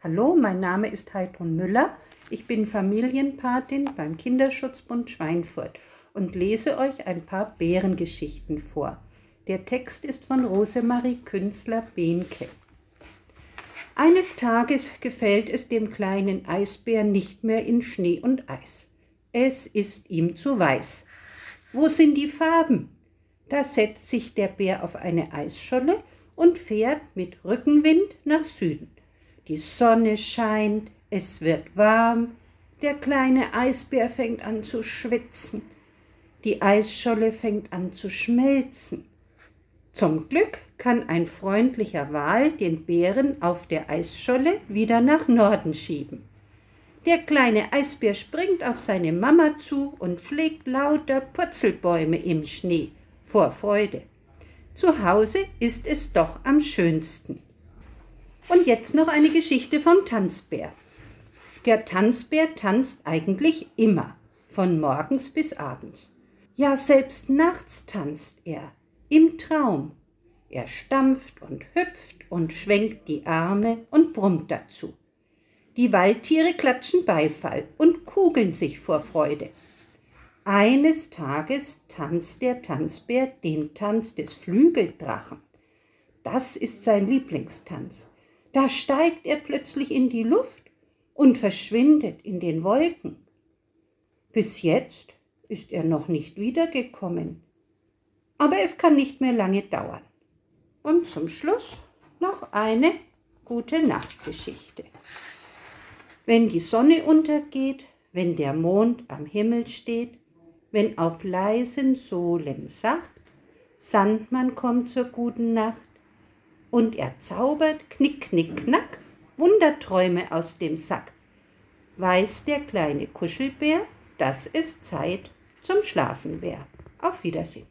Hallo, mein Name ist Heidrun Müller. Ich bin Familienpatin beim Kinderschutzbund Schweinfurt und lese euch ein paar Bärengeschichten vor. Der Text ist von Rosemarie Künstler-Behnke. Eines Tages gefällt es dem kleinen Eisbär nicht mehr in Schnee und Eis. Es ist ihm zu weiß. Wo sind die Farben? Da setzt sich der Bär auf eine Eisscholle und fährt mit Rückenwind nach Süden. Die Sonne scheint, es wird warm, der kleine Eisbär fängt an zu schwitzen, die Eisscholle fängt an zu schmelzen. Zum Glück kann ein freundlicher Wal den Bären auf der Eisscholle wieder nach Norden schieben. Der kleine Eisbär springt auf seine Mama zu und schlägt lauter Purzelbäume im Schnee vor Freude. Zu Hause ist es doch am schönsten. Und jetzt noch eine Geschichte vom Tanzbär. Der Tanzbär tanzt eigentlich immer, von morgens bis abends. Ja, selbst nachts tanzt er, im Traum. Er stampft und hüpft und schwenkt die Arme und brummt dazu. Die Waldtiere klatschen Beifall und kugeln sich vor Freude. Eines Tages tanzt der Tanzbär den Tanz des Flügeldrachen. Das ist sein Lieblingstanz. Da steigt er plötzlich in die Luft und verschwindet in den Wolken. Bis jetzt ist er noch nicht wiedergekommen. Aber es kann nicht mehr lange dauern. Und zum Schluss noch eine gute Nachtgeschichte. Wenn die Sonne untergeht, wenn der Mond am Himmel steht, wenn auf leisen Sohlen sacht, Sandmann kommt zur guten Nacht, und er zaubert knick, knick, knack Wunderträume aus dem Sack. Weiß der kleine Kuschelbär, dass es Zeit zum Schlafen wär. Auf Wiedersehen.